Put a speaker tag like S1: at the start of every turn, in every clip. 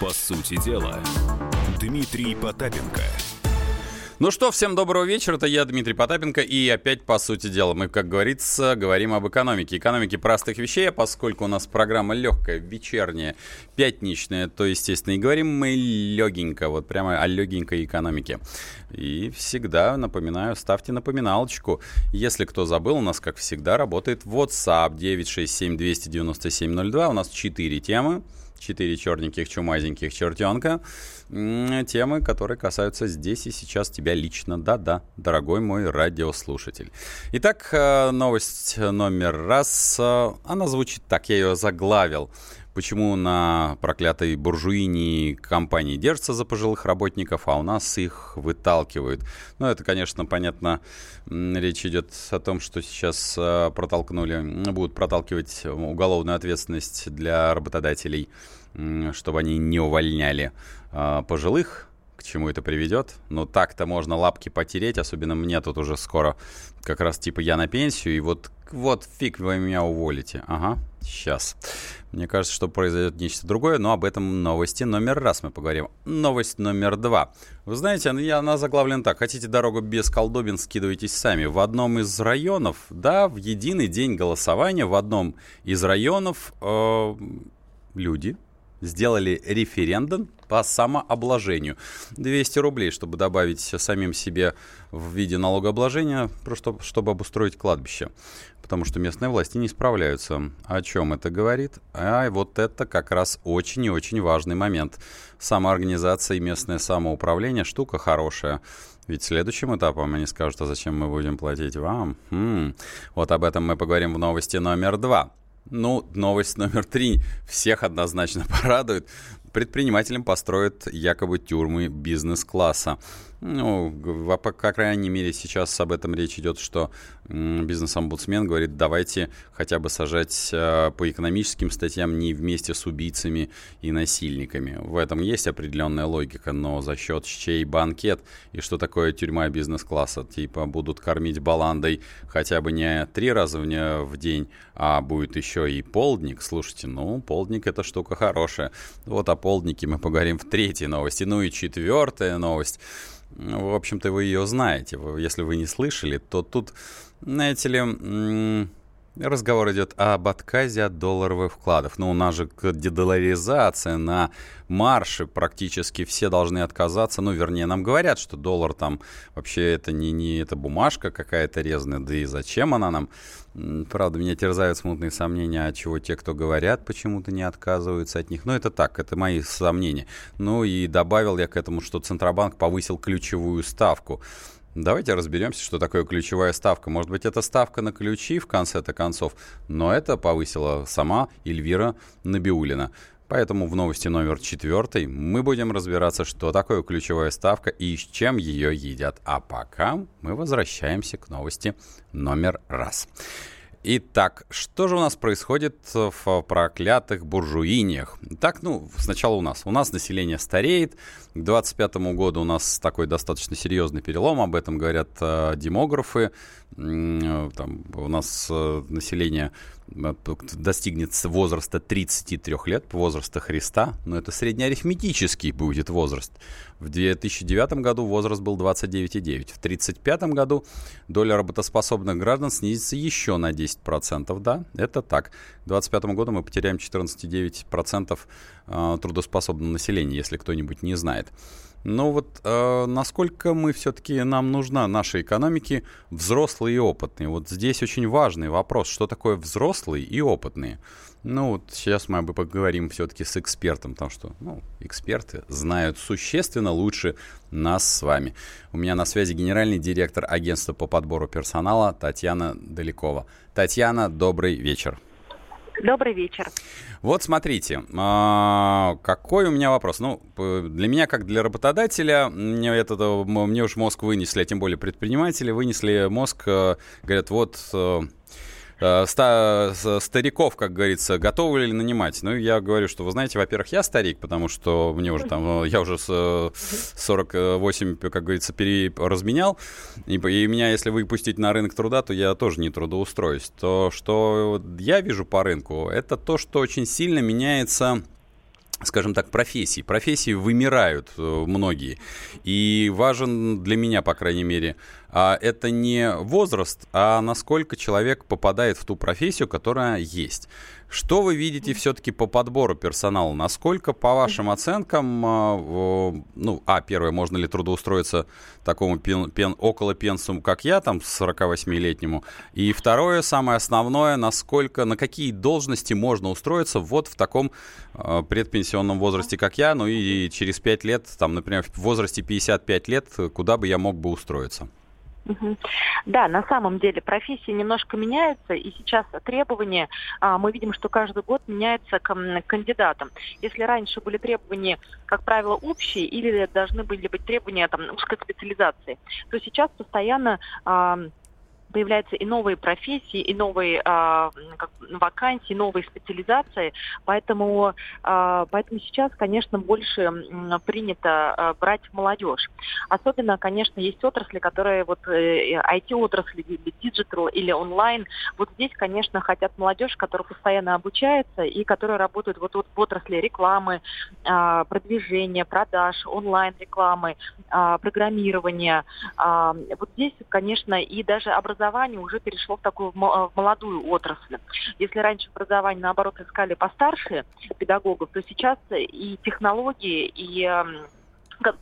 S1: По сути дела, Дмитрий Потапенко –
S2: ну что, всем доброго вечера. Это я, Дмитрий Потапенко. И опять, по сути дела, мы, как говорится, говорим об экономике. Экономике простых вещей, а поскольку у нас программа легкая, вечерняя, пятничная, то, естественно, и говорим мы легенько, вот прямо о легенькой экономике. И всегда напоминаю, ставьте напоминалочку. Если кто забыл, у нас, как всегда, работает WhatsApp 967-297-02. У нас 4 темы. Четыре черненьких, чумазеньких чертенка. Темы, которые касаются здесь и сейчас тебя лично. Да-да, дорогой мой радиослушатель. Итак, э, новость номер раз. Э, она звучит так, я ее заглавил почему на проклятой буржуине компании держатся за пожилых работников, а у нас их выталкивают. Ну, это, конечно, понятно, речь идет о том, что сейчас э, протолкнули, будут проталкивать уголовную ответственность для работодателей, чтобы они не увольняли э, пожилых к чему это приведет. Но так-то можно лапки потереть, особенно мне тут уже скоро как раз типа я на пенсию, и вот, вот фиг вы меня уволите. Ага, сейчас. Мне кажется, что произойдет нечто другое, но об этом новости номер раз мы поговорим. Новость номер два. Вы знаете, она, она заглавлена так. Хотите дорогу без колдобин, скидывайтесь сами. В одном из районов, да, в единый день голосования в одном из районов э, люди сделали референдум по самообложению. 200 рублей, чтобы добавить самим себе в виде налогообложения, просто чтобы обустроить кладбище. Потому что местные власти не справляются. О чем это говорит? А вот это как раз очень и очень важный момент. Самоорганизация и местное самоуправление – штука хорошая. Ведь следующим этапом они скажут, а зачем мы будем платить вам? Хм. Вот об этом мы поговорим в новости номер два. Ну, новость номер три всех однозначно порадует. Предпринимателям построят якобы тюрьмы бизнес-класса. Ну, по, крайней мере, сейчас об этом речь идет, что бизнес-омбудсмен говорит, давайте хотя бы сажать э, по экономическим статьям не вместе с убийцами и насильниками. В этом есть определенная логика, но за счет чей банкет и что такое тюрьма бизнес-класса? Типа будут кормить баландой хотя бы не три раза в день, а будет еще и полдник. Слушайте, ну, полдник это штука хорошая. Вот о полднике мы поговорим в третьей новости. Ну и четвертая новость. В общем-то, вы ее знаете. Если вы не слышали, то тут, знаете ли, разговор идет об отказе от долларовых вкладов. Но ну, у нас же дедоларизация на марше практически все должны отказаться. Ну, вернее, нам говорят, что доллар там вообще это не, не эта бумажка какая-то резная, да и зачем она нам? Правда, меня терзают смутные сомнения, от чего те, кто говорят, почему-то не отказываются от них. Но это так, это мои сомнения. Ну и добавил я к этому, что Центробанк повысил ключевую ставку. Давайте разберемся, что такое ключевая ставка. Может быть, это ставка на ключи в конце-то концов, но это повысила сама Эльвира Набиулина. Поэтому в новости номер четвертой мы будем разбираться, что такое ключевая ставка и с чем ее едят. А пока мы возвращаемся к новости номер раз. Итак, что же у нас происходит в проклятых буржуиниях? Так, ну, сначала у нас. У нас население стареет. К 2025 году у нас такой достаточно серьезный перелом. Об этом говорят э, демографы. Э, там, у нас э, население достигнет возраста 33 лет, возраста Христа, но это среднеарифметический будет возраст. В 2009 году возраст был 29,9. В 1935 году доля работоспособных граждан снизится еще на 10%. Да, это так. К 2025 году мы потеряем 14,9% э, трудоспособного населения, если кто-нибудь не знает. Но вот э, насколько мы все-таки нам нужна нашей экономике взрослые и опытные? Вот здесь очень важный вопрос, что такое взрослые и опытные? Ну вот сейчас мы поговорим все-таки с экспертом, потому что ну, эксперты знают существенно лучше нас с вами. У меня на связи генеральный директор агентства по подбору персонала Татьяна Далекова. Татьяна, добрый вечер.
S3: Добрый вечер.
S2: Вот смотрите, а, какой у меня вопрос. Ну, для меня, как для работодателя, мне, это, мне уж мозг вынесли, а тем более предприниматели вынесли мозг, э, говорят, вот э, Э, стариков, как говорится, готовы ли нанимать? Ну, я говорю, что, вы знаете, во-первых, я старик, потому что мне уже там, э, я уже с 48, как говорится, переразменял, и, и меня, если выпустить на рынок труда, то я тоже не трудоустроюсь. То, что я вижу по рынку, это то, что очень сильно меняется скажем так, профессий. Профессии вымирают э, многие. И важен для меня, по крайней мере, а это не возраст, а насколько человек попадает в ту профессию, которая есть. Что вы видите все-таки по подбору персонала? Насколько, по вашим оценкам, а, ну, а, первое, можно ли трудоустроиться такому пен, пен, около пенсум, как я, там, 48-летнему? И второе, самое основное, насколько, на какие должности можно устроиться вот в таком э, предпенсионном возрасте, как я, ну и через 5 лет, там, например, в возрасте 55 лет, куда бы я мог бы устроиться?
S3: Да, на самом деле профессии немножко меняются, и сейчас требования, а, мы видим, что каждый год меняются к кандидатам. Если раньше были требования, как правило, общие, или должны были быть требования там, узкой специализации, то сейчас постоянно появляются и новые профессии, и новые как, вакансии, новые специализации, поэтому, а, поэтому сейчас, конечно, больше принято а, брать молодежь. Особенно, конечно, есть отрасли, которые вот IT-отрасли э, или digital или онлайн. Вот здесь, конечно, хотят молодежь, которая постоянно обучается и которая работает вот, вот в отрасли рекламы, а, продвижения, продаж, онлайн-рекламы, а, программирования. А, вот здесь, конечно, и даже образование образование уже перешло в такую в молодую отрасль. Если раньше образование, наоборот, искали постарше педагогов, то сейчас и технологии, и эм,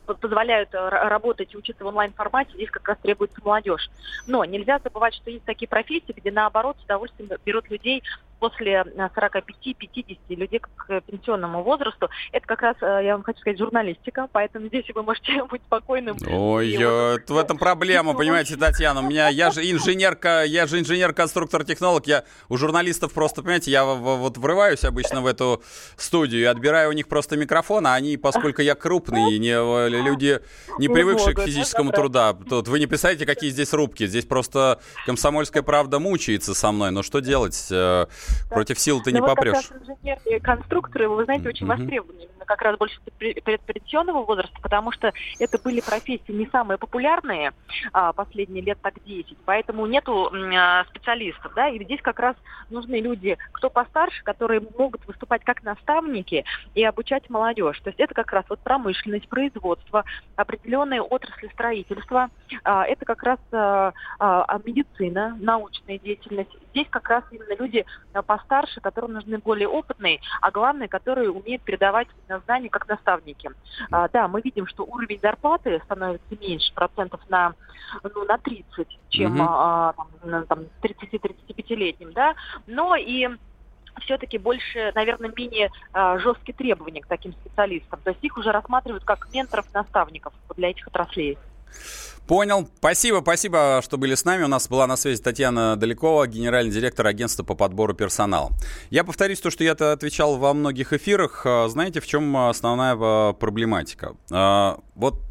S3: позволяют э, работать и учиться в онлайн-формате, здесь как раз требуется молодежь. Но нельзя забывать, что есть такие профессии, где наоборот с удовольствием берут людей после 45-50 э, людей к пенсионному возрасту. Это как раз, э, я вам хочу сказать, журналистика, поэтому здесь вы можете быть спокойным.
S2: Ой, вот, в этом проблема, понимаете, Татьяна. У меня, я же инженерка, я же инженер-конструктор-технолог, я у журналистов просто, понимаете, я вот врываюсь обычно в эту студию и отбираю у них просто микрофон, а они, поскольку я крупный, не, люди, не привыкшие к физическому труда, тут вы не представляете, какие здесь рубки. Здесь просто комсомольская правда мучается со мной. Но что делать? Против сил ты не вот попрешь.
S3: Как раз инженерные конструкторы, вы знаете, очень mm-hmm. востребованы как раз больше предпенсионного возраста, потому что это были профессии не самые популярные а, последние лет так 10, поэтому нету а, специалистов, да, и здесь как раз нужны люди, кто постарше, которые могут выступать как наставники и обучать молодежь. То есть это как раз вот промышленность, производство, определенные отрасли строительства, а, это как раз а, а, медицина, научная деятельность. Здесь как раз именно люди Э, постарше, которым нужны более опытные, а главное, которые умеют передавать знания как наставники. А, да, мы видим, что уровень зарплаты становится меньше процентов на, ну, на 30, чем угу. а, там, там, 30-35-летним, да, но и все-таки больше, наверное, менее а, жесткие требования к таким специалистам. То есть их уже рассматривают как менторов, наставников для этих отраслей.
S2: Понял. Спасибо, спасибо, что были с нами. У нас была на связи Татьяна Далекова, генеральный директор агентства по подбору персонала. Я повторюсь то, что я-то отвечал во многих эфирах. А, знаете, в чем основная а, проблематика? А, вот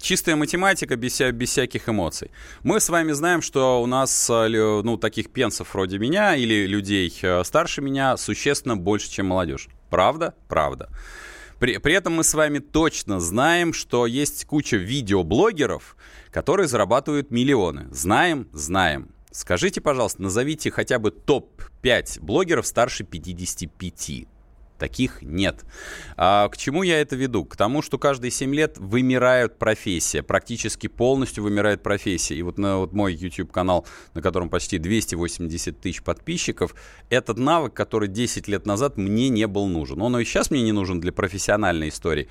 S2: чистая математика без, без всяких эмоций. Мы с вами знаем, что у нас ну, таких пенсов вроде меня или людей старше меня существенно больше, чем молодежь. Правда? Правда. При, при этом мы с вами точно знаем, что есть куча видеоблогеров, которые зарабатывают миллионы. Знаем? Знаем. Скажите, пожалуйста, назовите хотя бы топ-5 блогеров старше 55. Таких нет. А к чему я это веду? К тому, что каждые 7 лет вымирает профессия, практически полностью вымирает профессия. И вот на вот мой YouTube-канал, на котором почти 280 тысяч подписчиков, этот навык, который 10 лет назад мне не был нужен. Он и сейчас мне не нужен для профессиональной истории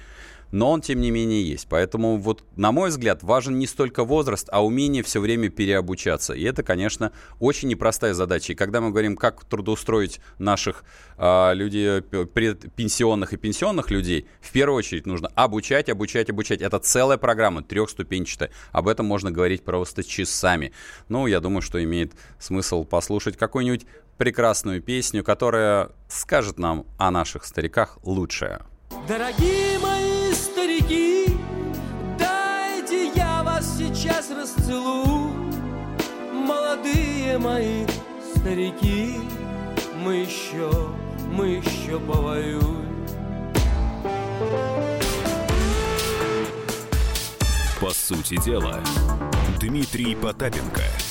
S2: но он, тем не менее, есть. Поэтому, вот, на мой взгляд, важен не столько возраст, а умение все время переобучаться. И это, конечно, очень непростая задача. И когда мы говорим, как трудоустроить наших э, людей, пенсионных и пенсионных людей, в первую очередь нужно обучать, обучать, обучать. Это целая программа, трехступенчатая. Об этом можно говорить просто часами. Ну, я думаю, что имеет смысл послушать какую-нибудь прекрасную песню, которая скажет нам о наших стариках лучшее.
S4: Дорогие мои Молодые мои старики, мы еще, мы еще повоюем.
S1: По сути дела, Дмитрий Потапенко –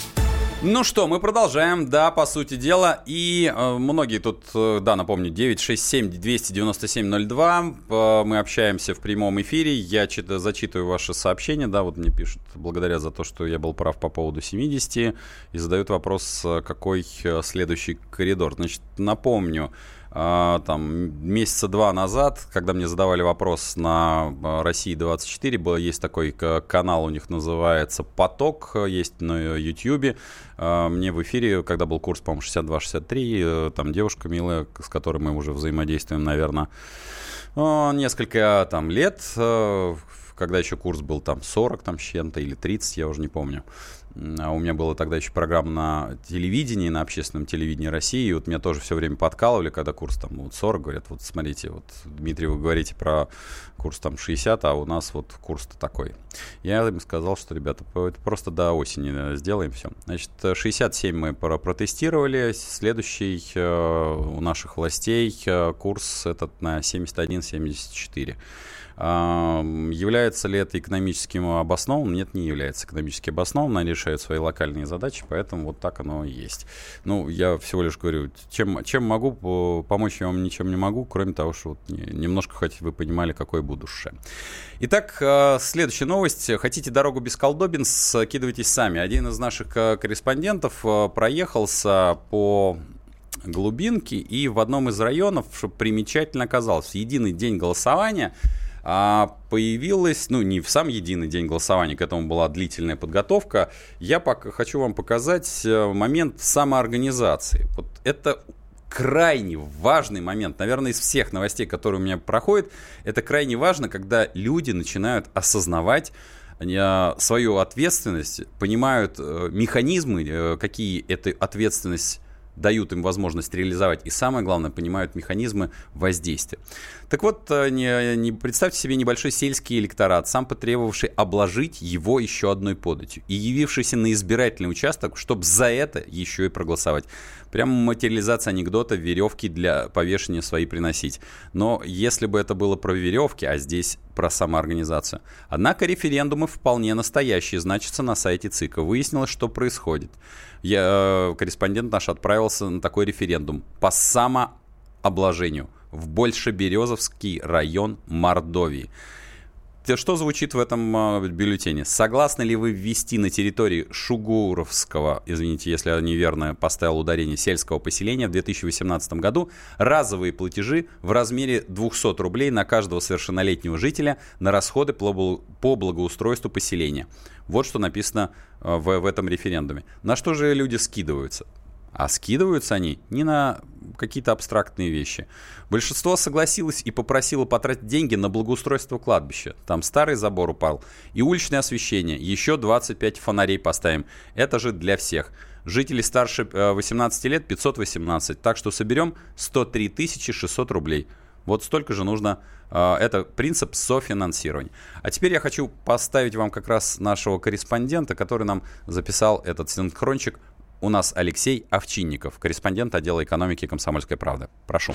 S2: ну что, мы продолжаем, да, по сути дела. И э, многие тут, э, да, напомню, 967-297-02. Э, мы общаемся в прямом эфире. Я чит- зачитываю ваши сообщения. Да, вот мне пишут, благодаря за то, что я был прав по поводу 70. И задают вопрос, э, какой э, следующий коридор. Значит, напомню, там месяца два назад, когда мне задавали вопрос на а, России 24, был, есть такой канал у них называется «Поток», есть на YouTube. А, мне в эфире, когда был курс, по-моему, 62-63, э, там девушка милая, с которой мы уже взаимодействуем, наверное, несколько там лет, э, когда еще курс был там 40 там с чем-то или 30, я уже не помню. А у меня была тогда еще программа на телевидении, на общественном телевидении России. И вот меня тоже все время подкалывали, когда курс там вот 40, говорят, вот смотрите, вот, Дмитрий, вы говорите про курс там 60, а у нас вот курс-то такой. Я им сказал, что, ребята, это просто до осени сделаем все. Значит, 67 мы протестировали, следующий э, у наших властей э, курс этот на 71-74. Является ли это экономическим обоснованным? Нет, не является экономически обоснованным. Они решают свои локальные задачи, поэтому вот так оно и есть. Ну, я всего лишь говорю, чем, чем могу, помочь я вам ничем не могу, кроме того, что вот немножко хоть вы понимали, какой будущее. Итак, а, следующая новость. Хотите дорогу без колдобин, скидывайтесь сами. Один из наших а, корреспондентов проехался по глубинке, и в одном из районов, примечательно оказалось, в единый день голосования – а появилась, ну, не в сам единый день голосования, к этому была длительная подготовка. Я пока хочу вам показать э, момент самоорганизации. Вот это крайне важный момент, наверное, из всех новостей, которые у меня проходят, это крайне важно, когда люди начинают осознавать э, свою ответственность, понимают э, механизмы, какие эта ответственность дают им возможность реализовать, и самое главное, понимают механизмы воздействия. Так вот, э, не, не, представьте себе небольшой сельский электорат, сам потребовавший обложить его еще одной податью, и явившийся на избирательный участок, чтобы за это еще и проголосовать. Прямо материализация анекдота веревки для повешения свои приносить. Но если бы это было про веревки, а здесь про самоорганизацию. Однако референдумы вполне настоящие, значится на сайте ЦИКа. Выяснилось, что происходит. Я, э, корреспондент наш отправился на такой референдум по самообложению в Большеберезовский район Мордовии. Что звучит в этом э, бюллетене? Согласны ли вы ввести на территории Шугуровского, извините, если я неверно поставил ударение, сельского поселения в 2018 году разовые платежи в размере 200 рублей на каждого совершеннолетнего жителя на расходы по благоустройству поселения? Вот что написано э, в, в этом референдуме. На что же люди скидываются? А скидываются они не на какие-то абстрактные вещи. Большинство согласилось и попросило потратить деньги на благоустройство кладбища. Там старый забор упал. И уличное освещение. Еще 25 фонарей поставим. Это же для всех. Жители старше 18 э, лет 518. Так что соберем 103 600 рублей. Вот столько же нужно. Э, это принцип софинансирования. А теперь я хочу поставить вам как раз нашего корреспондента, который нам записал этот синхрончик у нас Алексей Овчинников, корреспондент отдела экономики «Комсомольской правды». Прошу.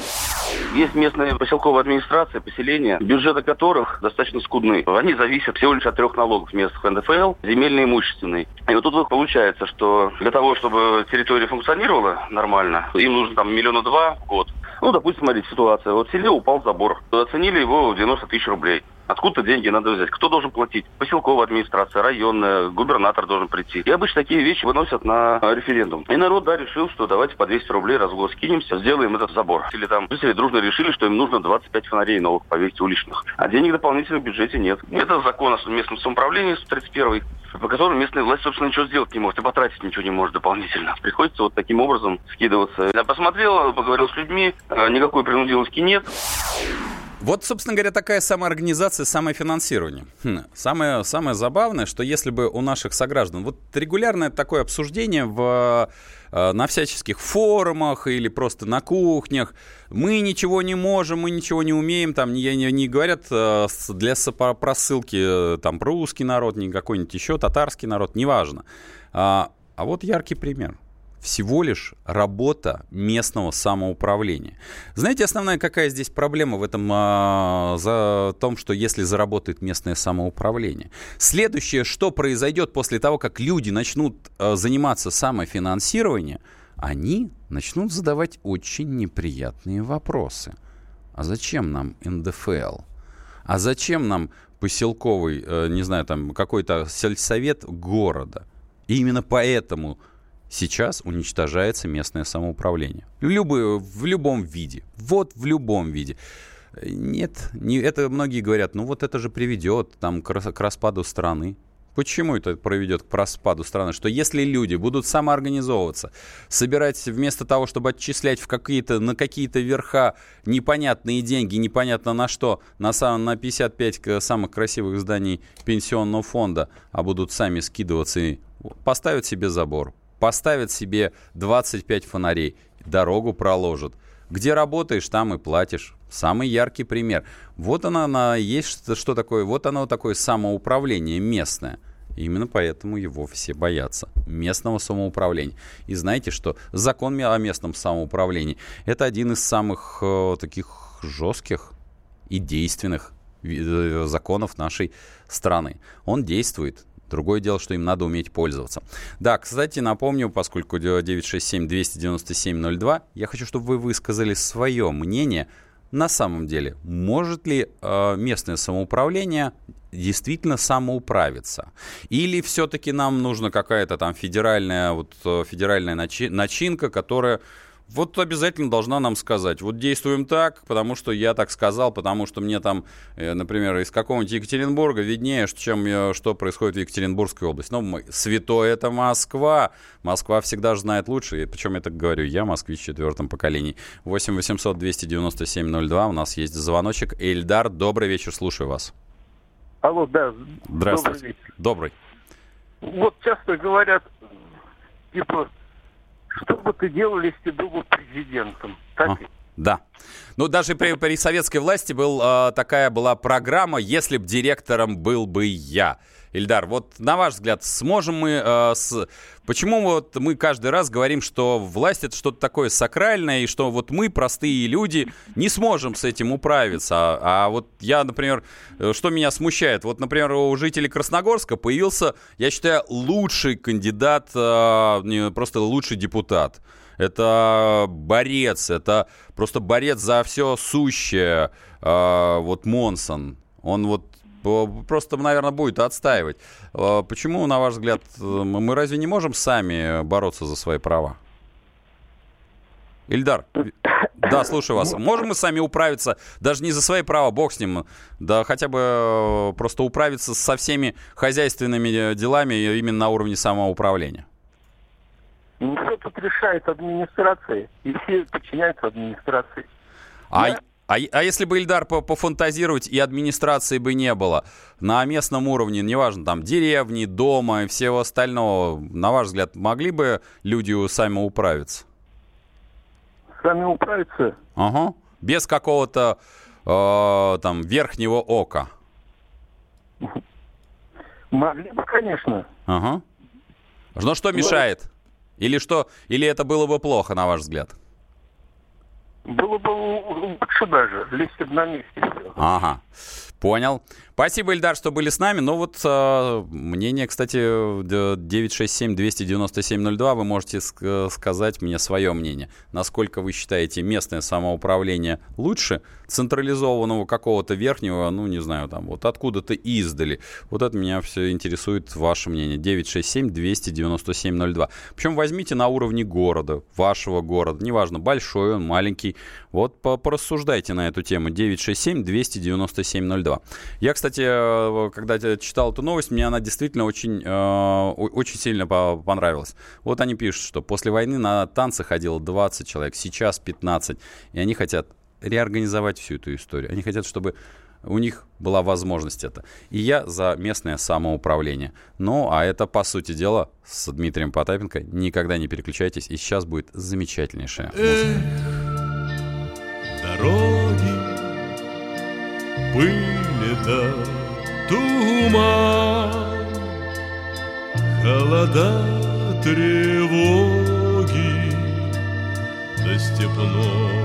S5: Есть местные поселковые администрации, поселения, бюджеты которых достаточно скудны. Они зависят всего лишь от трех налогов местных НДФЛ, земельный и имущественный. И вот тут получается, что для того, чтобы территория функционировала нормально, им нужно там миллиона два в год. Ну, допустим, смотрите, ситуация. Вот в селе упал забор. Оценили его в 90 тысяч рублей. Откуда деньги надо взять? Кто должен платить? Поселковая администрация, районная, губернатор должен прийти. И обычно такие вещи выносят на референдум. И народ, да, решил, что давайте по 200 рублей раз в год скинемся, сделаем этот забор. Или там жители дружно решили, что им нужно 25 фонарей новых повесить уличных. А денег дополнительно в бюджете нет. Это закон о местном самоуправлении 131 по которым местная власть, собственно, ничего сделать не может и потратить ничего не может дополнительно. Приходится вот таким образом скидываться. Я посмотрел, поговорил с людьми, э, никакой принудиловки нет.
S2: Вот, собственно говоря, такая самоорганизация, самофинансирование. Хм. Самое, самое забавное, что если бы у наших сограждан... Вот регулярное такое обсуждение в, э, на всяческих форумах или просто на кухнях. Мы ничего не можем, мы ничего не умеем. Там не, не, не говорят э, для просылки э, там русский народ, не какой-нибудь еще татарский народ, неважно. А, а вот яркий пример – всего лишь работа местного самоуправления. Знаете, основная какая здесь проблема в этом а, за том, что если заработает местное самоуправление? Следующее, что произойдет после того, как люди начнут а, заниматься самофинансированием, они начнут задавать очень неприятные вопросы. А зачем нам НДФЛ? А зачем нам поселковый, э, не знаю, там какой-то сельсовет города? И именно поэтому Сейчас уничтожается местное самоуправление. В, любой, в любом виде. Вот в любом виде. Нет, не, это многие говорят, ну вот это же приведет там, к, к распаду страны. Почему это приведет к распаду страны? Что если люди будут самоорганизовываться, собирать вместо того, чтобы отчислять в какие-то, на какие-то верха непонятные деньги, непонятно на что, на, сам, на 55 самых красивых зданий пенсионного фонда, а будут сами скидываться и поставят себе забор, поставят себе 25 фонарей, дорогу проложат. Где работаешь, там и платишь. Самый яркий пример. Вот она, она есть что, что такое, вот оно такое самоуправление местное. Именно поэтому его все боятся. Местного самоуправления. И знаете что? Закон о местном самоуправлении – это один из самых э, таких жестких и действенных э, законов нашей страны. Он действует. Другое дело, что им надо уметь пользоваться. Да, кстати, напомню, поскольку 967-297-02, я хочу, чтобы вы высказали свое мнение. На самом деле, может ли э, местное самоуправление действительно самоуправиться? Или все-таки нам нужна какая-то там федеральная, вот, э, федеральная начи- начинка, которая вот обязательно должна нам сказать, вот действуем так, потому что я так сказал, потому что мне там, э, например, из какого-нибудь Екатеринбурга виднее, чем что происходит в Екатеринбургской области. Но мы, святой это Москва. Москва всегда же знает лучше. И причем я так говорю, я москвич в четвертом поколении. 8 800 297 02. У нас есть звоночек. Эльдар, добрый вечер, слушаю вас.
S6: Алло, да.
S2: Здравствуйте. Добрый. Вечер. Добрый.
S6: Вот часто говорят, типа, что бы ты делал, если ты был бы президентом? Так? А,
S2: да. Ну, даже при, при советской власти был, э, такая была программа «Если б директором был бы я». Ильдар, вот на ваш взгляд, сможем мы... Э, с... Почему вот мы каждый раз говорим, что власть это что-то такое сакральное, и что вот мы, простые люди, не сможем с этим управиться? А, а вот я, например, э, что меня смущает? Вот, например, у жителей Красногорска появился, я считаю, лучший кандидат, э, просто лучший депутат. Это борец, это просто борец за все сущее. Э, вот Монсон. Он вот просто, наверное, будет отстаивать. А, почему, на ваш взгляд, мы разве не можем сами бороться за свои права? Ильдар, да, слушаю вас. Можем мы сами управиться, даже не за свои права, бог с ним, да хотя бы э, просто управиться со всеми хозяйственными делами именно на уровне самоуправления?
S6: Ну, все тут решает администрация, и все подчиняются администрации.
S2: А, Я... А, а если бы, Ильдар, пофантазировать, и администрации бы не было, на местном уровне, неважно, там, деревни, дома и всего остального, на ваш взгляд, могли бы люди сами управиться?
S6: Сами управиться?
S2: Ага. Без какого-то э, там верхнего ока?
S6: Могли бы, конечно.
S2: Ага. Но что мешает? Или что? Или это было бы плохо, на ваш взгляд?
S6: Было бы лучше даже, если бы на месте.
S2: Ага, понял. Спасибо, Ильдар, что были с нами. Ну вот э, мнение, кстати, 967-297-02, вы можете ск- сказать мне свое мнение. Насколько вы считаете местное самоуправление лучше централизованного какого-то верхнего, ну не знаю, там вот откуда-то издали. Вот это меня все интересует, ваше мнение. 967-297-02. Причем возьмите на уровне города, вашего города, неважно, большой он, маленький. Вот порассуждайте на эту тему. 967 200 297-02. Я, кстати, э, когда читал эту новость, мне она действительно очень, э, очень сильно понравилась. Вот они пишут, что после войны на танцы ходило 20 человек, сейчас 15. И они хотят реорганизовать всю эту историю. Они хотят, чтобы у них была возможность это. И я за местное самоуправление. Ну, а это, по сути дела, с Дмитрием Потапенко. Никогда не переключайтесь. И сейчас будет замечательнейшая музыка.
S7: дороги, пыль это туман, холода, тревоги, да степной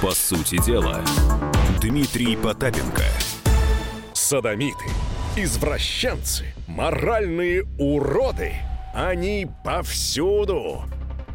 S1: По сути дела, Дмитрий Потапенко.
S8: Садомиты, извращенцы, моральные уроды. Они повсюду.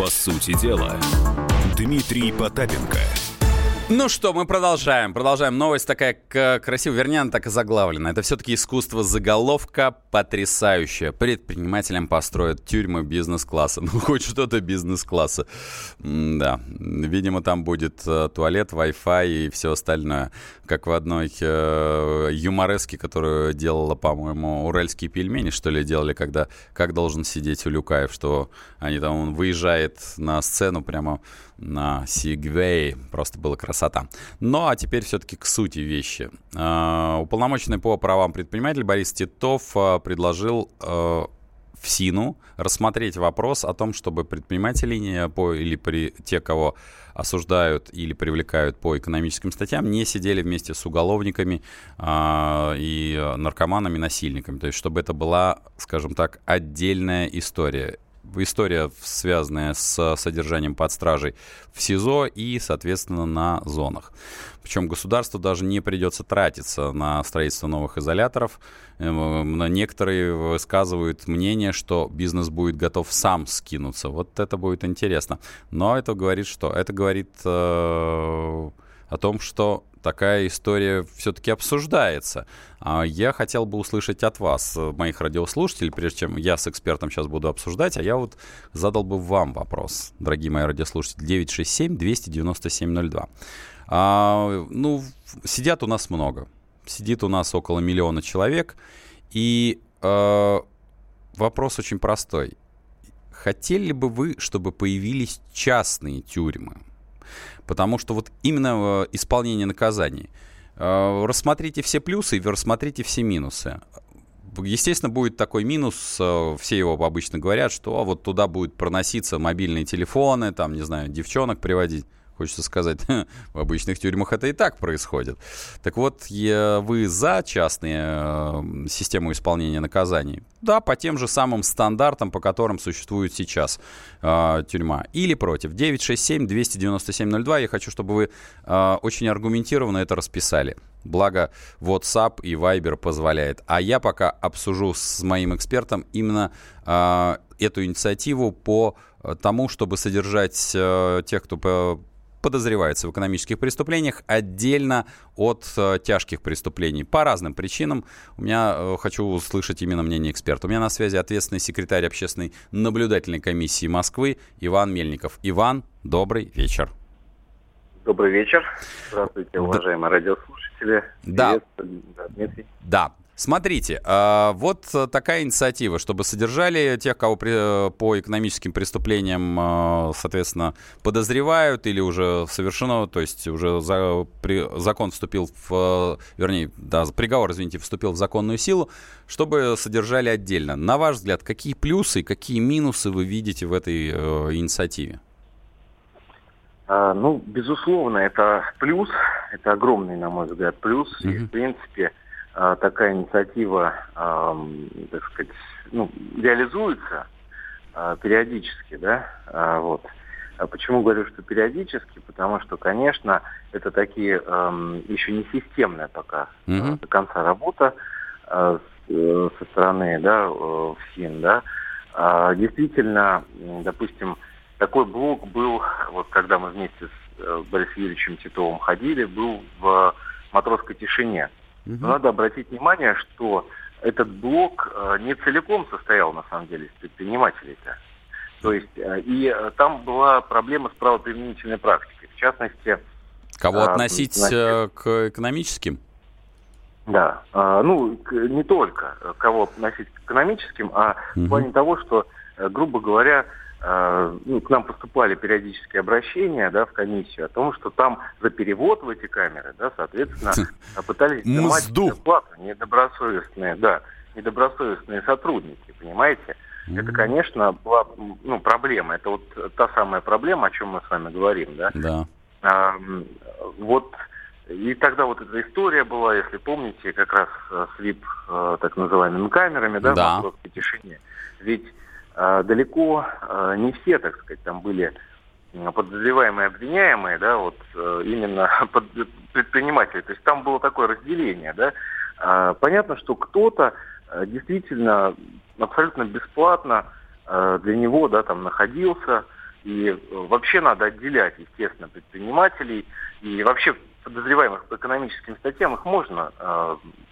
S1: По сути дела, Дмитрий Потапенко –
S2: ну что, мы продолжаем. Продолжаем. Новость такая красивая, вернее, она так и заглавлена. Это все-таки искусство заголовка потрясающее. Предпринимателям построят тюрьмы бизнес-класса. Ну, хоть что-то бизнес-класса. Да. Видимо, там будет э, туалет, Wi-Fi и все остальное. Как в одной э, юмореске, которую делала, по-моему, уральские пельмени, что ли, делали, когда как должен сидеть Улюкаев, что они там, он выезжает на сцену прямо на Сигвей. Просто была красота. Ну, а теперь все-таки к сути вещи. А, уполномоченный по правам предпринимателя Борис Титов а, предложил а, в СИНу рассмотреть вопрос о том, чтобы предприниматели по, или при, те, кого осуждают или привлекают по экономическим статьям, не сидели вместе с уголовниками э, и наркоманами, насильниками. То есть, чтобы это была, скажем так, отдельная история история, связанная с содержанием под стражей в СИЗО и, соответственно, на зонах. Причем государству даже не придется тратиться на строительство новых изоляторов. Эм, некоторые высказывают мнение, что бизнес будет готов сам скинуться. Вот это будет интересно. Но это говорит что? Это говорит э, о том, что такая история все-таки обсуждается. А я хотел бы услышать от вас, э, моих радиослушателей, прежде чем я с экспертом сейчас буду обсуждать, а я вот задал бы вам вопрос, дорогие мои радиослушатели, 967-297-02. А, ну, сидят у нас много. Сидит у нас около миллиона человек. И э, вопрос очень простой. Хотели бы вы, чтобы появились частные тюрьмы? Потому что вот именно э, исполнение наказаний. Э, рассмотрите все плюсы и рассмотрите все минусы. Естественно, будет такой минус, э, все его обычно говорят, что вот туда будут проноситься мобильные телефоны, там, не знаю, девчонок приводить хочется сказать, в обычных тюрьмах это и так происходит. Так вот, вы за частные э, систему исполнения наказаний? Да, по тем же самым стандартам, по которым существует сейчас э, тюрьма. Или против. 967-297-02. Я хочу, чтобы вы э, очень аргументированно это расписали. Благо, WhatsApp и Viber позволяет. А я пока обсужу с моим экспертом именно э, эту инициативу по тому, чтобы содержать э, тех, кто подозревается в экономических преступлениях отдельно от э, тяжких преступлений по разным причинам. У меня э, хочу услышать именно мнение эксперта. У меня на связи ответственный секретарь общественной наблюдательной комиссии Москвы Иван Мельников. Иван, добрый вечер.
S9: Добрый вечер. Здравствуйте, уважаемые да. радиослушатели.
S2: Да. Привет, Дмитрий. Да. Смотрите, а, вот такая инициатива, чтобы содержали тех, кого по экономическим преступлениям, а, соответственно, подозревают или уже совершено, то есть уже закон вступил в, вернее, да, приговор, извините, вступил в законную силу, чтобы содержали отдельно. На ваш взгляд, какие плюсы какие минусы вы видите в этой э, инициативе?
S9: А, ну, безусловно, это плюс, это огромный, на мой взгляд, плюс. Mm-hmm. И, в принципе, такая инициатива, так сказать, ну, реализуется, э, периодически, да, э, вот. А почему говорю, что периодически? Потому что, конечно, это такие э, еще не системная пока э, до конца работа э, э, со стороны, да, э, ФСИН, да. А, действительно, допустим, такой блок был, вот когда мы вместе с э, Борисом Юрьевичем Титовым ходили, был в матросской тишине. Но надо обратить внимание, что этот блок э, не целиком состоял, на самом деле, из предпринимателей-то. То есть, э, и э, там была проблема с правоприменительной практикой. В частности,
S2: Кого относить
S9: значит,
S2: к экономическим?
S9: Да, ну, не только кого относить к экономическим, а
S2: Мгм.
S9: в плане того, что, грубо говоря, ну, к нам поступали периодические обращения да, в комиссию о том, что там за перевод в эти камеры, да, соответственно, э, пытались взимать
S2: Мзду.
S9: плату недобросовестные, да, недобросовестные сотрудники, понимаете? Это, конечно, была ну, проблема. Это вот та самая проблема, о чем мы с вами говорим, да?
S2: Да.
S9: А, вот и тогда вот эта история была, если помните, как раз э, с ВИП э, так называемыми камерами, да,
S2: Да.
S9: в московской тишине. Ведь э, далеко э, не все, так сказать, там были подозреваемые, обвиняемые, да, вот э, именно предприниматели. То есть там было такое разделение, да. А, Понятно, что кто-то э, действительно абсолютно бесплатно э, для него, да, там находился, и вообще надо отделять, естественно, предпринимателей и вообще подозреваемых по экономическим статьям, их можно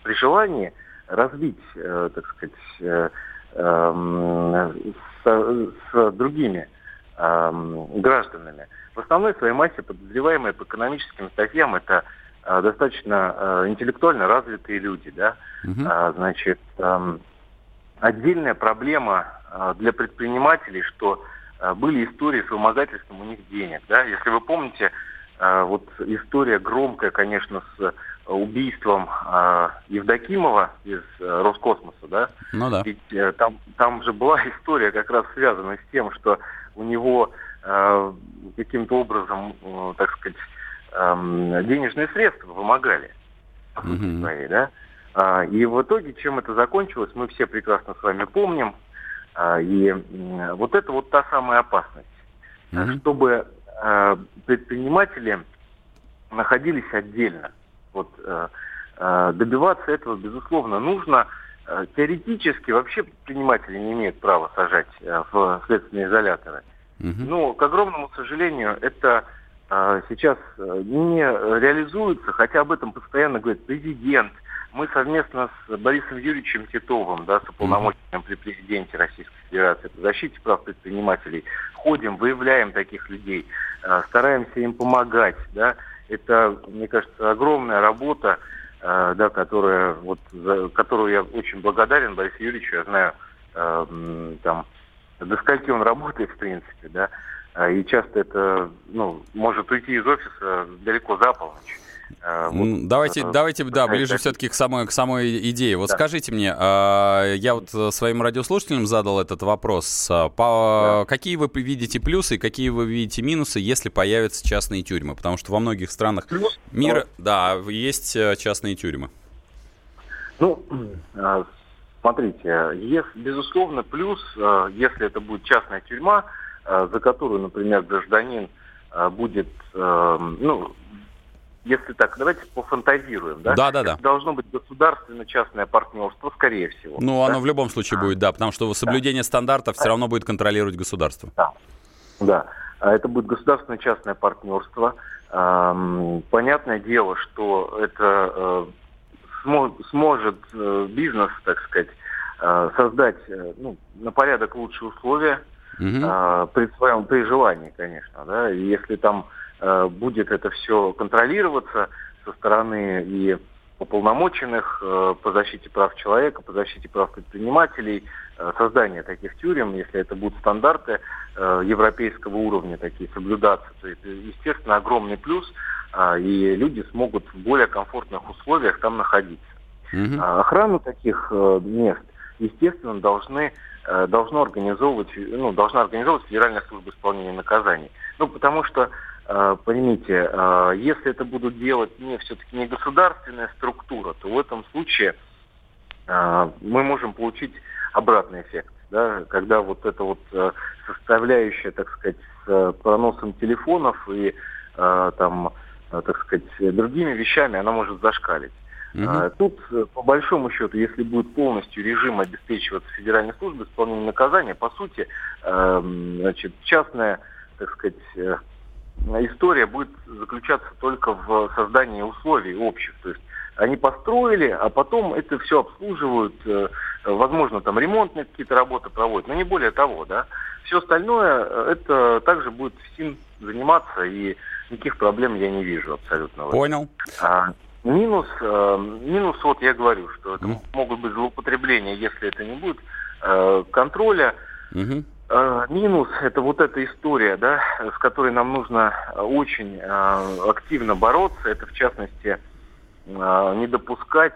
S9: при желании разбить, так сказать, э, эм, с, с другими эм, гражданами. В основной своей массе подозреваемые по экономическим статьям это э, достаточно э, интеллектуально развитые люди, да,
S2: Мгм.
S9: а, значит, эм, отдельная проблема э, для предпринимателей, что э, были истории с вымогательством у них денег. Да? Если вы помните, э, вот история громкая, конечно, с э, убийством э, Евдокимова из э, Роскосмоса, да?
S2: Ну да.
S9: Ведь э, там, там же была история как раз связана с тем, что у него э, каким-то образом, э, так сказать, эм, денежные средства вымогали по сути
S2: Мгм.
S9: своей, да? А, И в итоге, чем это закончилось, мы все прекрасно с вами помним. А, И м, вот это вот та самая опасность.
S2: Мгм.
S9: Чтобы э, предприниматели находились отдельно. Вот э, э, добиваться этого, безусловно, нужно. Э, Теоретически вообще предприниматели не имеют права сажать в следственные изоляторы. Но, к огромному сожалению, это сейчас не реализуется, хотя об этом постоянно говорит президент. Мы совместно с Борисом Юрьевичем Титовым, да, с уполномоченным при президенте Российской Федерации по защите прав предпринимателей, ходим, выявляем таких людей, стараемся им помогать, да. Это, мне кажется, огромная работа, э, да, которая, вот, за которую я очень благодарен Борису Юрьевичу, я знаю, э, там, до скольки он работает, в принципе, да, А, и часто это, ну, может уйти из офиса далеко за полночь. А, вот,
S2: М, Давайте,
S9: э,
S2: давайте, да, ближе
S9: тактика.
S2: все-таки к самой, к самой идее. Вот
S9: Да.
S2: скажите мне, а, я вот э, своим радиослушателям задал этот вопрос. А, по- Какие вы видите плюсы и какие вы видите минусы, если появятся частные тюрьмы? Потому что во многих странах
S9: Плюс,
S2: мира, да, есть э, частные тюрьмы.
S9: Ну, смотрите, если, безусловно, плюс, а, если это будет частная тюрьма, за которую, например, гражданин будет, ну, если так, давайте пофантазируем, да?
S2: Да-да-да.
S9: Это должно быть государственно-частное партнерство, скорее всего.
S2: Ну,
S9: да?
S2: оно в любом случае будет, да, потому что соблюдение стандартов все равно будет контролировать государство.
S9: Да, А это будет государственно-частное партнерство. Понятное дело, что это э, смо- сможет э, бизнес, так сказать, э, создать ну, на порядок лучшие условия а, при своем при желании, конечно, да. И если там будет это все контролироваться со стороны и уполномоченных э, по защите прав человека, по защите прав предпринимателей, э, создание таких тюрем, если это будут стандарты э, европейского уровня такие соблюдаться, то это, естественно, огромный плюс, и люди смогут в более комфортных условиях там находиться. А Охрану таких э, мест, естественно, должны э, должно организовывать, ну, должна организовывать Федеральная служба исполнения наказаний. Ну, потому что, э, поймите, э, если это будут делать не все-таки не государственная структура, то в этом случае а, мы можем получить обратный эффект. Да, когда вот эта вот э, составляющая, так сказать, с э, проносом телефонов и э, там, так сказать, другими вещами, она может зашкалить. Угу. Тут, по большому счету, если будет полностью режим обеспечиваться Федеральной службой исполнения наказания, по сути, эм, значит, частная, так сказать, история будет заключаться только в создании условий общих. То есть они построили, а потом это все обслуживают, э, возможно, там ремонтные какие-то работы проводят, но не более того, да. Все остальное, э, это также будет СИН заниматься, и никаких проблем я не вижу абсолютно.
S2: Понял.
S9: А, минус, э, минус, вот я говорю, что это mm. могут быть злоупотребления, если это не будет э, контроля. Mm-hmm. Э, минус – это вот эта история, да, с которой нам нужно очень э, активно бороться. Это, в частности, Э, не допускать,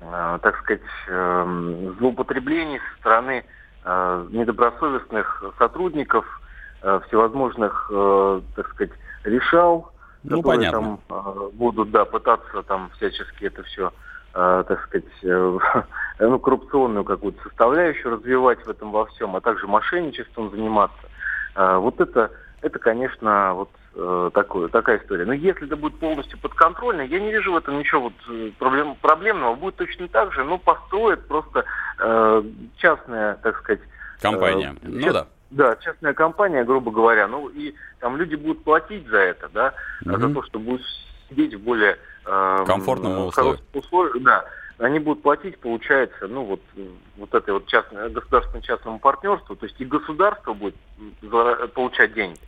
S9: э, так сказать, э, злоупотреблений со стороны недобросовестных сотрудников, всевозможных, так сказать, решал, ну, которые понятно. там будут, да, пытаться там всячески это все, так сказать, ну, коррупционную какую-то составляющую развивать в этом во всем, а также мошенничеством заниматься. Вот это, это, конечно, вот э, такое, такая история. Но если это будет полностью подконтрольно, я не вижу в этом ничего вот э, проблем, проблемного. Будет точно так же, но построит просто э, частная, так сказать...
S2: Компания, э, ну да.
S9: Да, частная компания, грубо говоря. Ну и там люди будут платить за это, да, mm за то, что будут сидеть в более...
S2: Э, Комфортном условии.
S9: условии. Да они будут платить, получается, ну вот, вот этой вот частной, государственно-частному партнерству, то есть и государство будет получать деньги,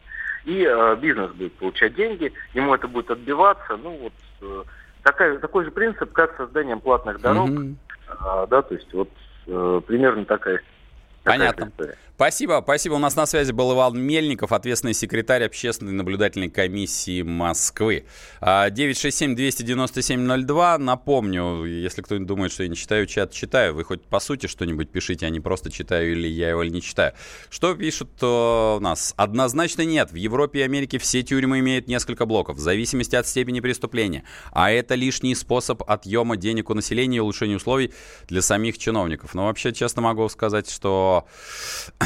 S9: и э, бизнес будет получать деньги, ему это будет отбиваться. Ну вот э, такая, такой же принцип, как созданием платных дорог, mm-hmm. э, да, то есть вот э, примерно такая.
S2: Понятно. История. Спасибо, спасибо. У нас на связи был Иван Мельников, ответственный секретарь общественной наблюдательной комиссии Москвы. 967-297-02. А, Напомню, если кто-нибудь думает, что я не читаю чат, читаю. Вы хоть по сути что-нибудь пишите, а не просто читаю или я его не читаю. Что пишут у нас? Однозначно нет. В Европе и Америке все тюрьмы имеют несколько блоков, в зависимости от степени преступления. А это лишний способ отъема денег у населения и улучшения условий для самих чиновников. Но вообще, честно могу сказать, что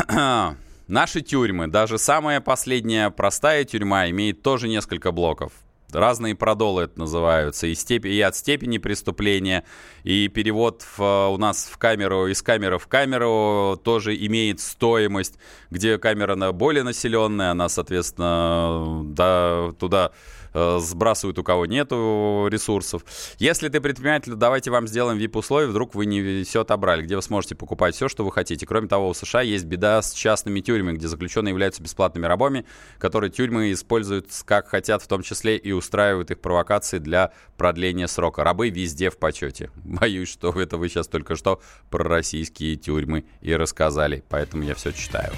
S2: Наши тюрьмы, даже самая последняя простая тюрьма, имеет тоже несколько блоков. Разные продолы это называются. И, степень, и от степени преступления, и перевод в, у нас в камеру, из камеры в камеру тоже имеет стоимость, где камера более населенная, она, соответственно, да, туда сбрасывают, у кого нету ресурсов. Если ты предприниматель, давайте вам сделаем VIP-условия, вдруг вы не все отобрали, где вы сможете покупать все, что вы хотите. Кроме того, у США есть беда с частными тюрьмами, где заключенные являются бесплатными рабами, которые тюрьмы используют как хотят, в том числе и устраивают их провокации для продления срока. Рабы везде в почете. Боюсь, что это вы сейчас только что про российские тюрьмы и рассказали, поэтому я все читаю.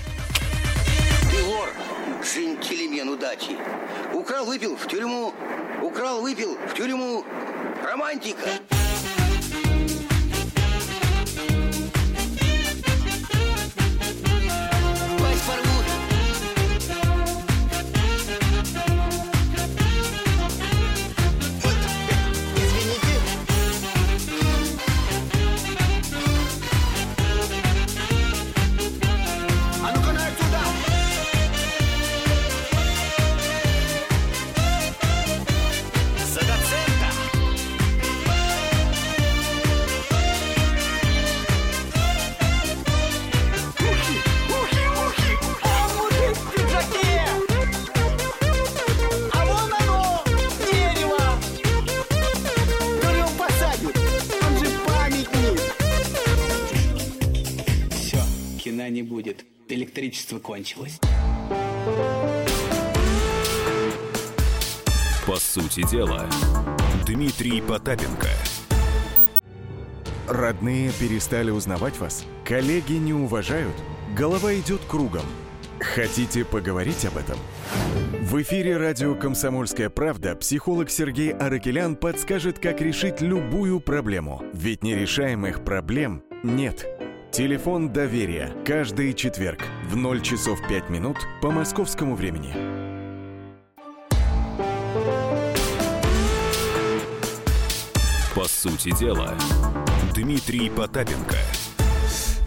S10: Егор, джентльмен удачи. Украл, выпил в тюрьму. Украл, выпил в тюрьму. Романтика.
S11: Электричество кончилось.
S1: По сути дела, Дмитрий Потапенко.
S8: Родные перестали узнавать вас? Коллеги не уважают? Голова идет кругом. Хотите поговорить об этом? В эфире радио «Комсомольская правда» психолог Сергей Аракелян подскажет, как решить любую проблему. Ведь нерешаемых проблем нет. Телефон доверия. Каждый четверг в 0 часов 5 минут по московскому времени.
S1: По сути дела, Дмитрий Потапенко.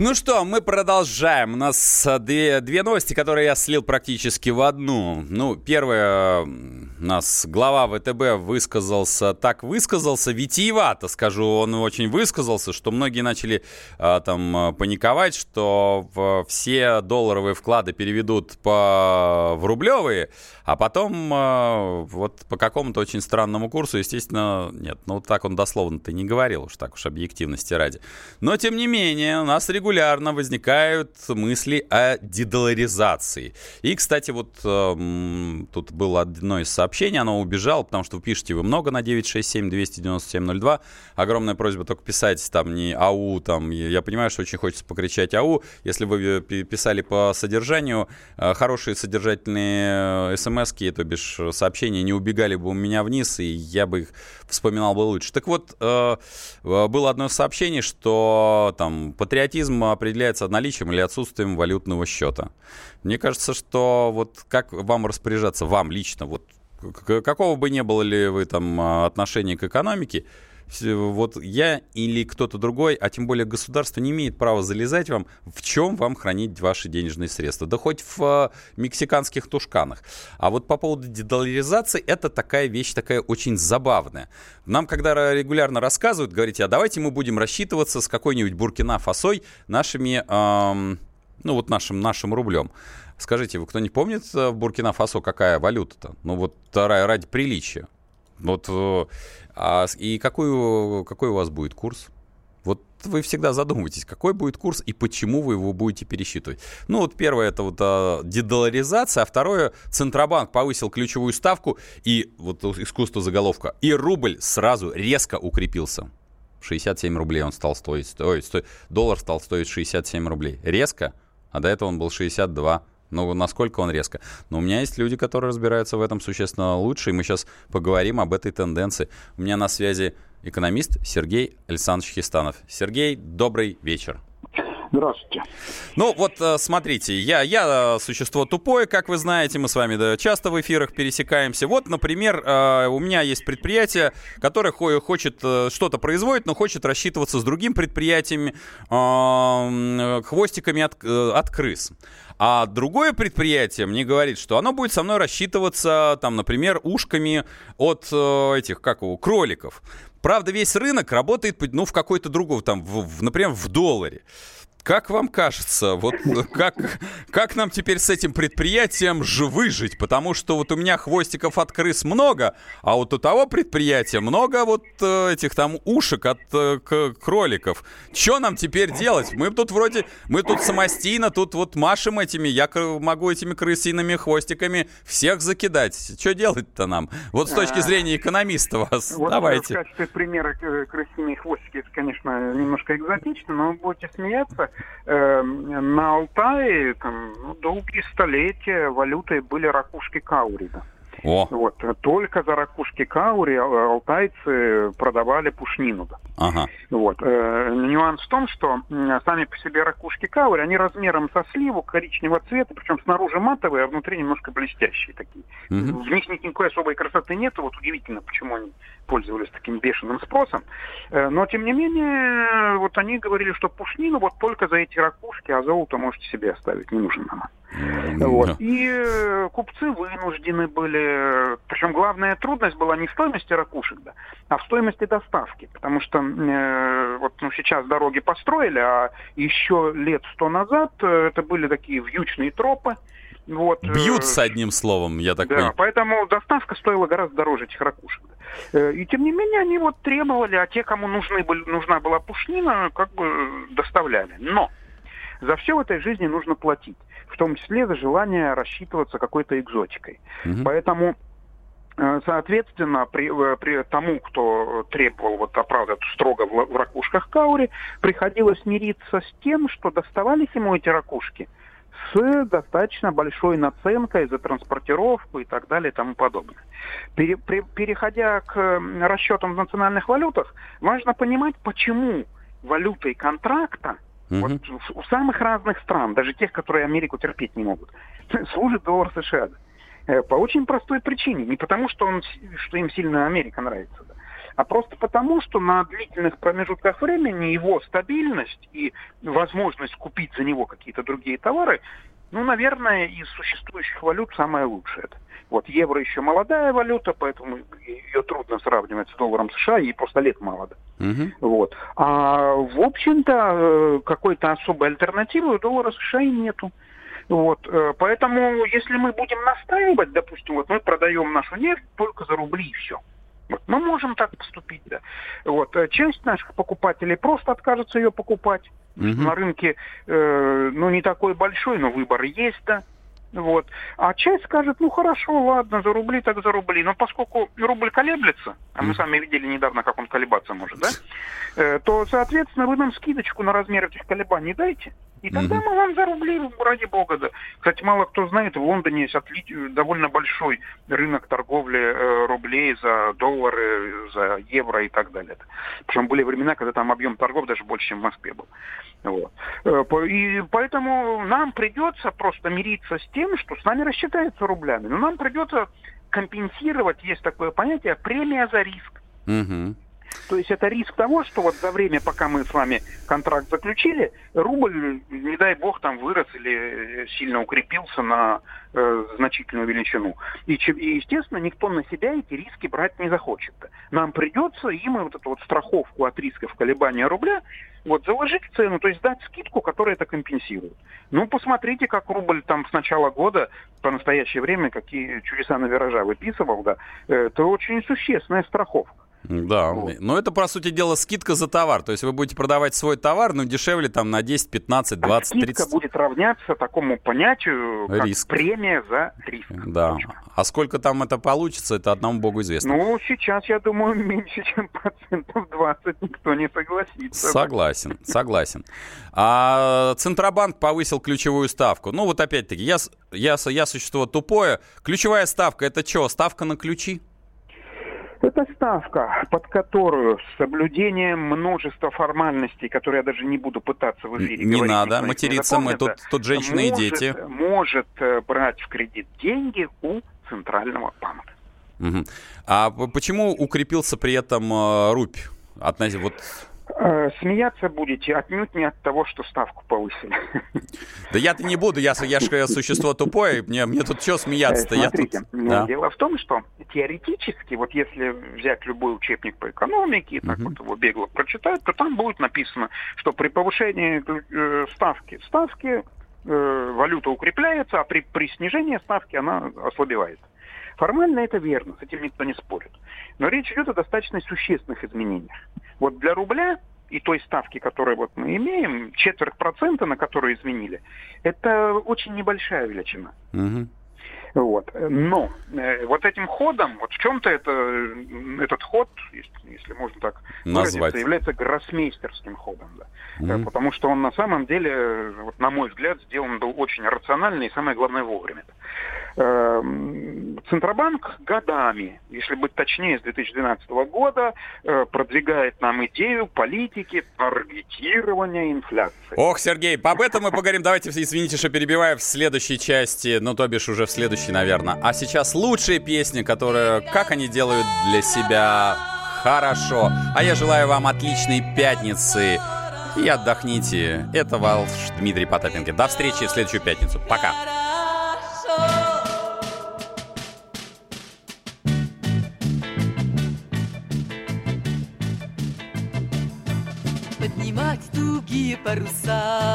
S2: Ну что, мы продолжаем. У нас э, две, две новости, которые я слил практически в одну. Ну, первое, у нас глава ВТБ высказался, так высказался, витиевато, скажу, он очень высказался, что многие начали а, там э, паниковать, что в, все долларовые вклады переведут по, в рублевые, а потом а, вот по какому-то очень странному курсу, естественно, нет, ну так он дословно-то не говорил, уж так уж объективности ради. Но, тем не менее, у нас регулярно регулярно возникают мысли о дедоларизации. И, кстати, вот э, тут было одно из сообщений, оно убежало, потому что вы пишете вы много на 967-297-02. Огромная просьба только писать там не АУ, там, я понимаю, что очень хочется покричать АУ. Если вы писали по содержанию, э, хорошие содержательные э, смс то бишь сообщения, не убегали бы у меня вниз, и я бы их вспоминал бы лучше. Так вот, э, э было одно сообщение, что там патриотизм определяется наличием или отсутствием валютного счета. Мне кажется, что вот как вам распоряжаться, вам лично, вот какого бы ни было ли вы там а, отношения к экономике, вот я или кто-то другой, а тем более государство не имеет права залезать вам, в чем вам хранить ваши денежные средства. Да хоть в э, мексиканских тушканах. А вот по поводу дедоларизации, это такая вещь, такая очень забавная. Нам, когда регулярно рассказывают, говорите, а давайте мы будем рассчитываться с какой-нибудь Буркина-Фасой нашими, эм, ну вот нашим, нашим рублем. Скажите, вы кто не помнит в Буркина-Фасо какая валюта-то? Ну вот ради приличия. Вот, э, а, и какой, какой у вас будет курс? Вот вы всегда задумываетесь, какой будет курс и почему вы его будете пересчитывать. Ну вот первое это вот а, дедоларизация, а второе Центробанк повысил ключевую ставку и вот искусство заголовка и рубль сразу резко укрепился. 67 рублей он стал стоить, ой, сто, доллар стал стоить 67 рублей. Резко, а до этого он был 62. Ну, насколько он резко. Но у меня есть люди, которые разбираются в этом существенно лучше, и мы сейчас поговорим об этой тенденции. У меня на связи экономист Сергей Александрович Хистанов. Сергей, добрый вечер.
S12: Здравствуйте.
S2: Ну вот э, смотрите, я, я э, существо тупое, как вы знаете, мы с вами часто в эфирах пересекаемся. Вот, например, э, у меня есть предприятие, которое хочет что-то производить, но хочет рассчитываться с другим предприятиями хвостиками от, от крыс. А другое предприятие мне говорит, что оно будет со мной рассчитываться, там, например, ушками от этих, как его, кроликов. Правда, весь рынок работает, ну, в какой-то другой, там, в, например, в долларе. Как вам кажется, вот как, как нам теперь с этим предприятием же выжить? Потому что вот у меня хвостиков от крыс много, а вот у того предприятия много вот э, этих там ушек от э, кроликов. Что нам теперь делать? Мы тут вроде, мы тут самостийно, тут вот машем этими, я могу этими крысиными хвостиками всех закидать. Что делать-то нам? Вот с точки а. зрения экономиста вас,
S12: вот
S2: давайте.
S12: В качестве примера э, крысиные хвостики, это, конечно, немножко экзотично, но будете смеяться. Э, на Алтае там, ну, долгие столетия валютой были ракушки каурида.
S2: О.
S12: Вот. Только за ракушки каури алтайцы продавали пушнину.
S2: Ага.
S12: Вот. Э, нюанс в том, что сами по себе ракушки каури, они размером со сливу коричневого цвета, причем снаружи матовые, а внутри немножко блестящие такие. Угу. В них никакой особой красоты нет, вот удивительно, почему они пользовались таким бешеным спросом. Э, но, тем не менее, вот они говорили, что пушнину вот только за эти ракушки, а золото можете себе оставить, не нужно нам. Вот. И э, купцы вынуждены были, причем главная трудность была не в стоимости ракушек, да, а в стоимости доставки, потому что э, вот ну, сейчас дороги построили, а еще лет сто назад э, это были такие вьючные тропы, вот,
S2: э, Бьются одним словом, я так
S12: да,
S2: понимаю.
S12: поэтому доставка стоила гораздо дороже этих ракушек. И тем не менее они вот требовали, а те, кому нужны были, нужна была пушнина, как бы доставляли. Но за все в этой жизни нужно платить в том числе за желание рассчитываться какой-то экзотикой. Угу. Поэтому э, Соответственно, при, э, при тому, кто требовал вот оправдать строго в, в ракушках каури, приходилось мириться с тем, что доставались ему эти ракушки с достаточно большой наценкой за транспортировку и так далее и тому подобное. Пере, при, переходя к расчетам в национальных валютах, важно понимать, почему валютой контракта Угу. Вот у самых разных стран, даже тех, которые Америку терпеть не могут, служит доллар США. Э, по очень простой причине. Не потому, что, он, что им сильно Америка нравится, да, а просто потому, что на длительных промежутках времени его стабильность и возможность купить за него какие-то другие товары, ну, наверное, из существующих валют самая лучшая. Вот евро еще молодая валюта, поэтому ее трудно сравнивать с долларом США, ей просто лет мало. Да.
S2: Мгм.
S12: Вот. А в общем-то э, какой-то особой альтернативы у доллара США и нету. Вот, э, поэтому, если мы будем настаивать, допустим, вот мы продаем нашу нефть только за рубли и все. Вот, мы можем так поступить, да. Вот, э, часть наших покупателей просто откажется ее покупать.
S2: Мгм.
S12: На рынке, э, ну, не такой большой, но выбор есть, да. Вот. А часть скажет, ну хорошо, ладно, за рубли так за рубли. Но поскольку рубль колеблется, а мы сами видели недавно, как он колебаться может, да, э, то, соответственно, вы нам скидочку на размер этих колебаний дайте. И тогда
S2: Мгм.
S12: мы вам за рубли, ради бога, да. Кстати, мало кто знает, в Лондоне есть отли- довольно большой рынок торговли э, рублей за доллары, за евро и так далее. Причем были времена, когда там объем торгов даже больше, чем в Москве был. Вот. Э, И поэтому нам придется просто мириться с тем, что с нами рассчитаются рублями. Но нам придется компенсировать, есть такое понятие, премия за риск.
S2: Мгм.
S12: То есть это риск того, что вот за время, пока мы с вами контракт заключили, рубль, не дай бог, там вырос или сильно укрепился на э, значительную величину. И, и, естественно, никто на себя эти риски брать не захочет. Нам придется им вот эту вот страховку от рисков колебания рубля вот заложить в цену, то есть дать скидку, которая это компенсирует. Ну, посмотрите, как рубль там с начала года по настоящее время, какие чудеса на виража выписывал, да. Э, Это очень существенная страховка.
S2: Да, но это, по сути дела, скидка за товар. То есть вы будете продавать свой товар, но дешевле там на 10, 15, 20,
S12: Скидка
S2: 30.
S12: будет равняться такому понятию, как
S2: Риск.
S12: премия за риск.
S2: Да. А сколько там это получится, это одному богу известно.
S12: Ну, сейчас, я думаю, меньше, чем процентов 20 никто не согласится.
S2: Согласен, согласен. А Центробанк повысил ключевую ставку. Ну вот опять-таки, я, я, я существо тупое. Ключевая ставка это что? Ставка на ключи?
S12: Это ставка, под которую с соблюдением множества формальностей, которые я даже не буду пытаться в эфире
S2: Не
S12: говорить,
S2: надо
S12: не
S2: материться, мы тут, тут женщины и
S12: может-
S2: дети.
S12: Может э, брать в кредит деньги у Центрального банка.
S2: Мгм. А почему укрепился при этом э, рубь? Относи- вот,
S12: Смеяться будете отнюдь не от того, что ставку повысили.
S2: да я-то не буду, я, я же существо тупое, мне, мне тут что смеяться-то?
S12: Э,
S2: Я тут,
S12: Смотрите, ну,
S2: да.
S12: дело в том, что теоретически, вот если взять любой учебник по экономике и так вот его бегло прочитать, то там будет написано, что при повышении э, ставки, ставки э, валюта укрепляется, а при, при снижении ставки она ослабевает. Формально это верно, с этим никто не спорит. Но речь идет о достаточно существенных изменениях. Вот для рубля и той ставки, которую вот мы имеем, четверть процента, на которую изменили, это очень небольшая величина.
S2: Мгм.
S12: Вот. Но э, вот этим ходом, вот в чем-то это, м, этот ход, если, если можно так
S2: Назвать.
S12: выразиться, является гроссмейстерским ходом. Да. Э, Потому что он на самом деле, э, вот, на мой взгляд, сделан был очень рационально и самое главное вовремя. Центробанк годами, если быть точнее, с 2012 года э, продвигает нам идею политики таргетирования инфляции.
S2: Ох, Сергей, об этом мы поговорим. Давайте, извините, что перебиваю в следующей части, ну, то бишь уже в следующей, наверное. А сейчас лучшие песни, которые, как они делают для себя хорошо. А я желаю вам отличной пятницы и отдохните. Это Валш Дмитрий Потапенко. До встречи в следующую пятницу. Пока.
S13: Поднимать тугие паруса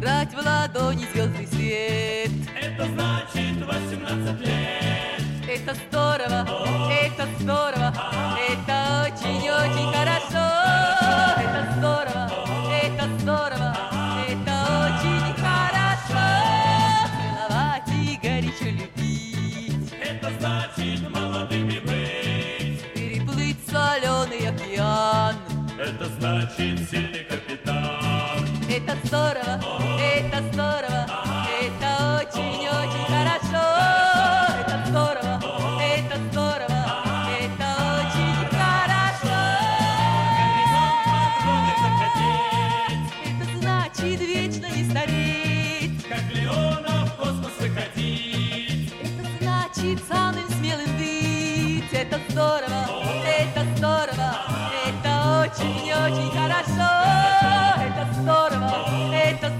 S13: Собирать в ладони звездный свет
S7: Это значит 18 лет.
S13: Это здорово, это здорово Это очень-очень хорошо Это здорово, это здорово Это очень хорошо Целовать и горячо любить
S7: Это значит молодыми быть.
S13: Переплыть соленый океан
S7: Это значит сильный капитан.
S13: Это здорово, это здорово, это очень-очень хорошо, это здорово, это здорово, это очень хорошо. Это значит вечно не стареть,
S7: как Леона в космос выходить.
S13: Это значит самым смелым быть, это здорово, это здорово, это
S7: очень-очень хорошо,
S13: это здорово, это здорово.